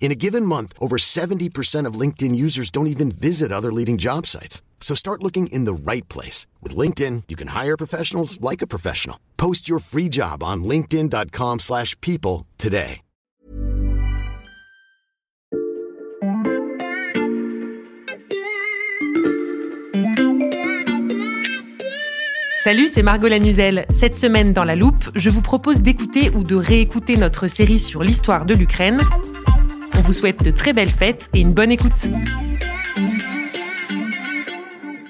In a given month, over 70% of LinkedIn users don't even visit other leading job sites. So start looking in the right place. With LinkedIn, you can hire professionals like a professional. Post your free job on linkedin.com slash people today. Salut, c'est Margot Lanuzel. Cette semaine dans La Loupe, je vous propose d'écouter ou de réécouter notre série sur l'histoire de l'Ukraine. On vous souhaite de très belles fêtes et une bonne écoute.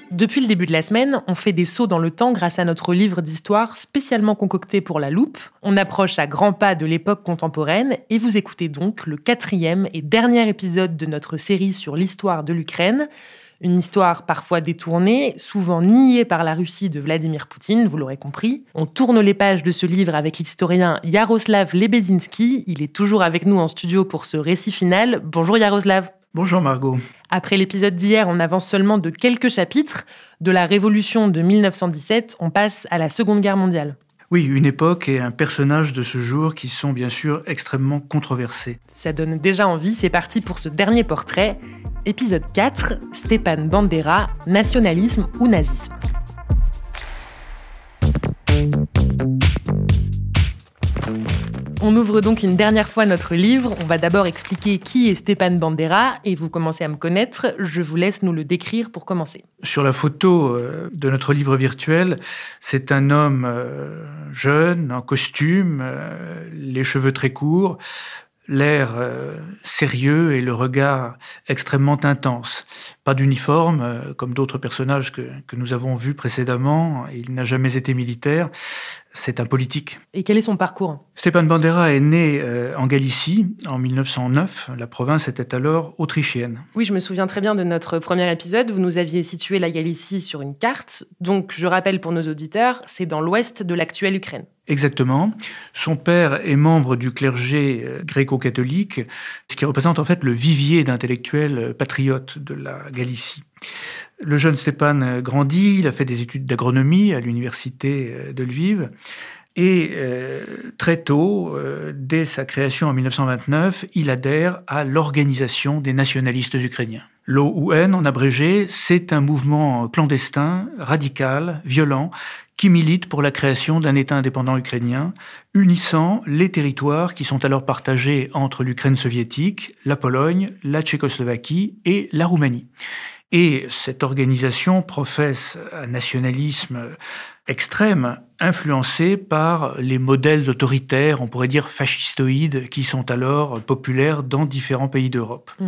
Depuis le début de la semaine, on fait des sauts dans le temps grâce à notre livre d'histoire spécialement concocté pour la loupe. On approche à grands pas de l'époque contemporaine et vous écoutez donc le quatrième et dernier épisode de notre série sur l'histoire de l'Ukraine. Une histoire parfois détournée, souvent niée par la Russie de Vladimir Poutine, vous l'aurez compris. On tourne les pages de ce livre avec l'historien Yaroslav Lebedinsky. Il est toujours avec nous en studio pour ce récit final. Bonjour Yaroslav. Bonjour Margot. Après l'épisode d'hier, on avance seulement de quelques chapitres. De la Révolution de 1917, on passe à la Seconde Guerre mondiale. Oui, une époque et un personnage de ce jour qui sont bien sûr extrêmement controversés. Ça donne déjà envie, c'est parti pour ce dernier portrait. Épisode 4, Stépan Bandera, nationalisme ou nazisme. On ouvre donc une dernière fois notre livre. On va d'abord expliquer qui est Stépan Bandera et vous commencez à me connaître. Je vous laisse nous le décrire pour commencer. Sur la photo euh, de notre livre virtuel, c'est un homme euh, jeune, en costume, euh, les cheveux très courts, l'air sérieux et le regard extrêmement intense. Pas d'uniforme, comme d'autres personnages que, que, nous avons vus précédemment. Il n'a jamais été militaire c'est un politique. Et quel est son parcours? Stépan Bandera est né euh, en Galicie en 1909. La province était alors autrichienne. Oui, je me souviens très bien de notre premier épisode. Vous nous aviez situé la Galicie sur une carte. Donc, je rappelle pour nos auditeurs, c'est dans l'ouest de l'actuelle Ukraine. Exactement. Son père est membre du clergé euh, gréco-catholique, ce qui représente en fait le vivier d'intellectuels euh, patriotes de la Le jeune Stéphane grandit, il a fait des études d'agronomie à l'université euh, de Lviv. Et euh, très tôt, euh, dès sa création en 1929, il adhère à l'Organisation des nationalistes ukrainiens. L'OUN, en abrégé, c'est un mouvement clandestin, radical, violent, qui milite pour la création d'un État indépendant ukrainien, unissant les territoires qui sont alors partagés entre l'Ukraine soviétique, la Pologne, la Tchécoslovaquie et la Roumanie. Et cette organisation professe un nationalisme extrême, influencé par les modèles autoritaires, on pourrait dire fascistoïdes, qui sont alors populaires dans différents pays d'Europe. Mmh.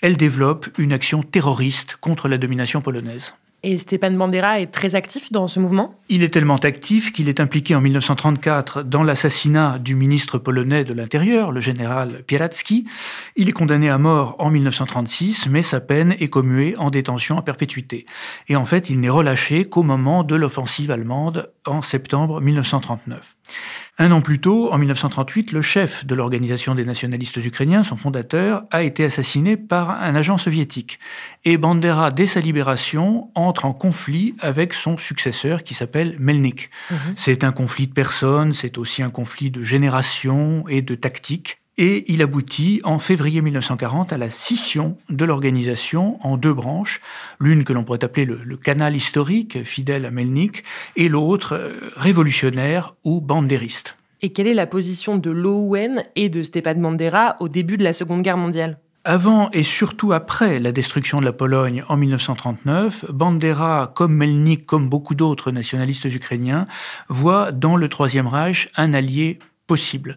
Elle développe une action terroriste contre la domination polonaise. Et Stépan Bandera est très actif dans ce mouvement Il est tellement actif qu'il est impliqué en 1934 dans l'assassinat du ministre polonais de l'Intérieur, le général Pieracki. Il est condamné à mort en 1936, mais sa peine est commuée en détention à perpétuité. Et en fait, il n'est relâché qu'au moment de l'offensive allemande en septembre 1939. Un an plus tôt, en 1938, le chef de l'Organisation des nationalistes ukrainiens, son fondateur, a été assassiné par un agent soviétique. Et Bandera, dès sa libération, entre en conflit avec son successeur qui s'appelle Melnik. Mhm. C'est un conflit de personnes, c'est aussi un conflit de génération et de tactique. Et il aboutit en février 1940 à la scission de l'organisation en deux branches, l'une que l'on pourrait appeler le, canal historique, fidèle à Melnik, et l'autre euh, révolutionnaire ou bandériste. Et quelle est la position de l'OUN et de Stepan Bandera au début de la Seconde Guerre mondiale? Avant et surtout après la destruction de la Pologne en 1939, Bandera, comme Melnik, comme beaucoup d'autres nationalistes ukrainiens, voit dans le Troisième Reich un allié possible.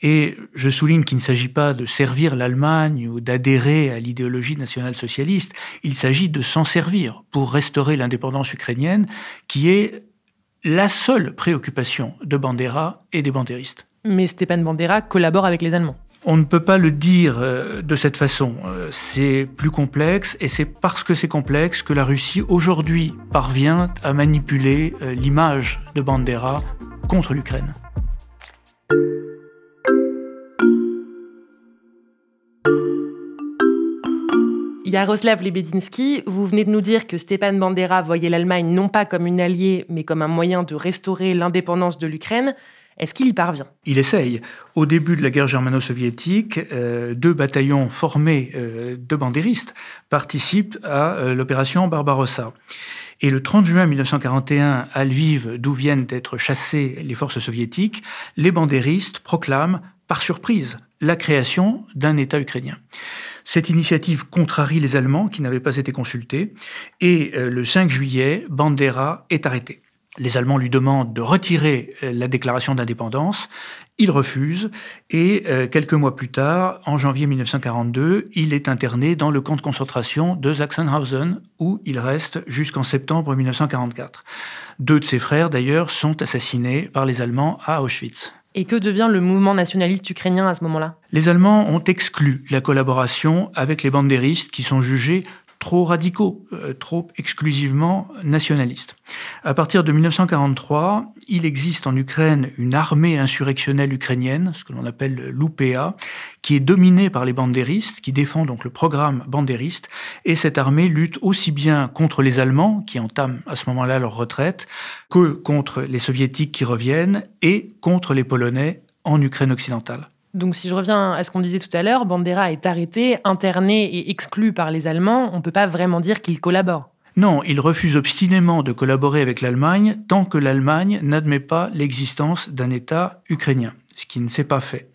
Et je souligne qu'il ne s'agit pas de servir l'Allemagne ou d'adhérer à l'idéologie nationale-socialiste, il s'agit de s'en servir pour restaurer l'indépendance ukrainienne, qui est la seule préoccupation de Bandera et des bandéristes. Mais Stepan Bandera collabore avec les Allemands. On ne peut pas le dire euh, de cette façon. Euh, c'est plus complexe et c'est parce que c'est complexe que la Russie aujourd'hui parvient à manipuler euh, l'image de Bandera contre l'Ukraine. Yaroslav Lebedinsky, vous venez de nous dire que Stepan Bandera voyait l'Allemagne non pas comme une alliée, mais comme un moyen de restaurer l'indépendance de l'Ukraine. Est-ce qu'il y parvient? Il essaye. Au début de la guerre germano-soviétique, euh, deux bataillons formés euh, de bandéristes participent à euh, l'opération Barbarossa. Et le 30 juin 1941, à Lviv, d'où viennent d'être chassées les forces soviétiques, les bandéristes proclament, par surprise, la création d'un État ukrainien. Cette initiative contrarie les Allemands qui n'avaient pas été consultés, et le 5 juillet, Bandera est arrêté. Les Allemands lui demandent de retirer euh, la déclaration d'indépendance. Il refuse et euh, quelques mois plus tard, en janvier 1942, il est interné dans le camp de concentration de Sachsenhausen où il reste jusqu'en septembre 1944. Deux de ses frères, d'ailleurs, sont assassinés par les Allemands à Auschwitz. Et que devient le mouvement nationaliste ukrainien à ce moment-là? Les Allemands ont exclu la collaboration avec les bandéristes qui sont jugés trop radicaux, euh, trop exclusivement nationalistes. À partir de 1943, il existe en Ukraine une armée insurrectionnelle ukrainienne, ce que l'on appelle l'UPA, qui est dominée par les bandéristes, qui défend donc le programme bandériste, et cette armée lutte aussi bien contre les Allemands, qui entament à ce moment-là leur retraite, que contre les Soviétiques qui reviennent, et contre les Polonais en Ukraine occidentale. Donc si je reviens à ce qu'on disait tout à l'heure, Bandera est arrêté, interné et exclu par les Allemands. On ne peut pas vraiment dire qu'il collabore. Non, il refuse obstinément de collaborer avec l'Allemagne tant que l'Allemagne n'admet pas l'existence d'un État ukrainien, ce qui ne s'est pas fait.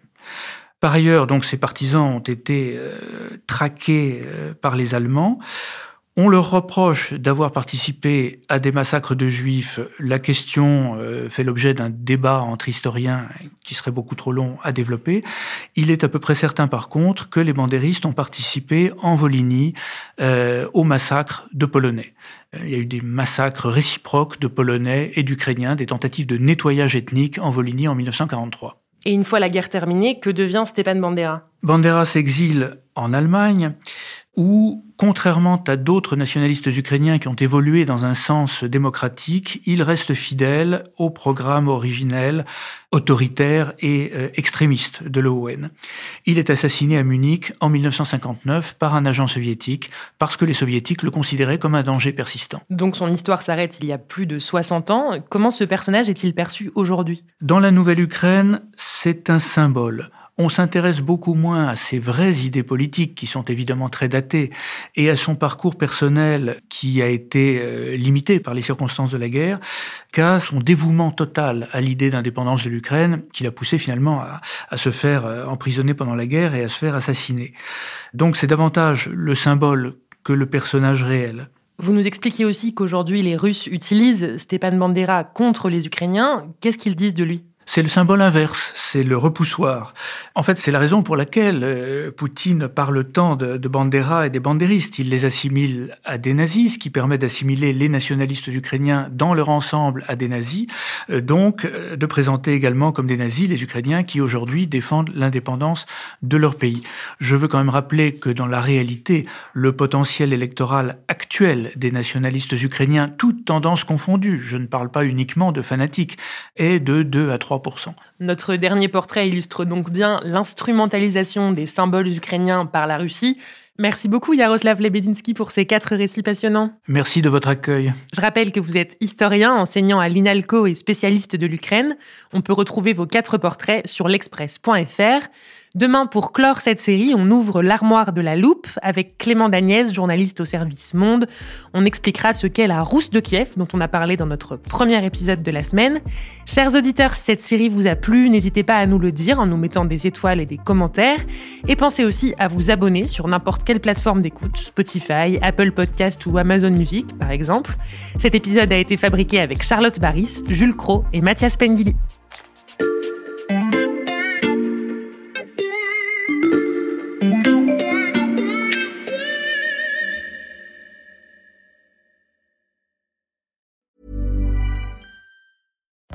Par ailleurs, donc, ses partisans ont été euh, traqués euh, par les Allemands. On leur reproche d'avoir participé à des massacres de juifs. La question euh, fait l'objet d'un débat entre historiens qui serait beaucoup trop long à développer. Il est à peu près certain par contre que les bandéristes ont participé en Volhynie euh, au massacre de Polonais. Euh, il y a eu des massacres réciproques de Polonais et d'Ukrainiens, des tentatives de nettoyage ethnique en Volhynie en 1943. Et une fois la guerre terminée, que devient Stepan Bandera? Bandera s'exile en Allemagne où, contrairement à d'autres nationalistes ukrainiens qui ont évolué dans un sens démocratique, il reste fidèle au programme originel, autoritaire et euh, extrémiste de l'ON. Il est assassiné à Munich en 1959 par un agent soviétique parce que les soviétiques le considéraient comme un danger persistant. Donc son histoire s'arrête il y a plus de 60 ans. Comment ce personnage est-il perçu aujourd'hui? Dans la nouvelle Ukraine, c'est un symbole on s'intéresse beaucoup moins à ses vraies idées politiques, qui sont évidemment très datées, et à son parcours personnel, qui a été euh, limité par les circonstances de la guerre, qu'à son dévouement total à l'idée d'indépendance de l'Ukraine, qui l'a poussé finalement à, se faire euh, emprisonner pendant la guerre et à se faire assassiner. Donc c'est davantage le symbole que le personnage réel. Vous nous expliquez aussi qu'aujourd'hui les Russes utilisent Stepan Bandera contre les Ukrainiens. Qu'est-ce qu'ils disent de lui? C'est le symbole inverse, c'est le repoussoir. En fait, c'est la raison pour laquelle euh, Poutine parle tant de, de Bandera et des bandéristes. Il les assimile à des nazis, ce qui permet d'assimiler les nationalistes ukrainiens dans leur ensemble à des nazis, euh, donc euh, de présenter également comme des nazis les Ukrainiens qui aujourd'hui défendent l'indépendance de leur pays. Je veux quand même rappeler que dans la réalité, le potentiel électoral actuel des nationalistes ukrainiens, toutes tendances confondues, je ne parle pas uniquement de fanatiques, est de 2 à 3 notre dernier portrait illustre donc bien l'instrumentalisation des symboles ukrainiens par la Russie. Merci beaucoup Yaroslav Lebedinsky pour ces quatre récits passionnants. Merci de votre accueil. Je rappelle que vous êtes historien, enseignant à l'INALCO et spécialiste de l'Ukraine. On peut retrouver vos quatre portraits sur l'express.fr. Demain, pour clore cette série, on ouvre l'armoire de la loupe avec Clément Dagnès, journaliste au service Monde. On expliquera ce qu'est la rousse de Kiev, dont on a parlé dans notre premier épisode de la semaine. Chers auditeurs, si cette série vous a plu, n'hésitez pas à nous le dire en nous mettant des étoiles et des commentaires. Et pensez aussi à vous abonner sur n'importe quelle plateforme d'écoute, Spotify, Apple Podcast ou Amazon Music, par exemple. Cet épisode a été fabriqué avec Charlotte Baris, Jules Cro et Mathias Pengili.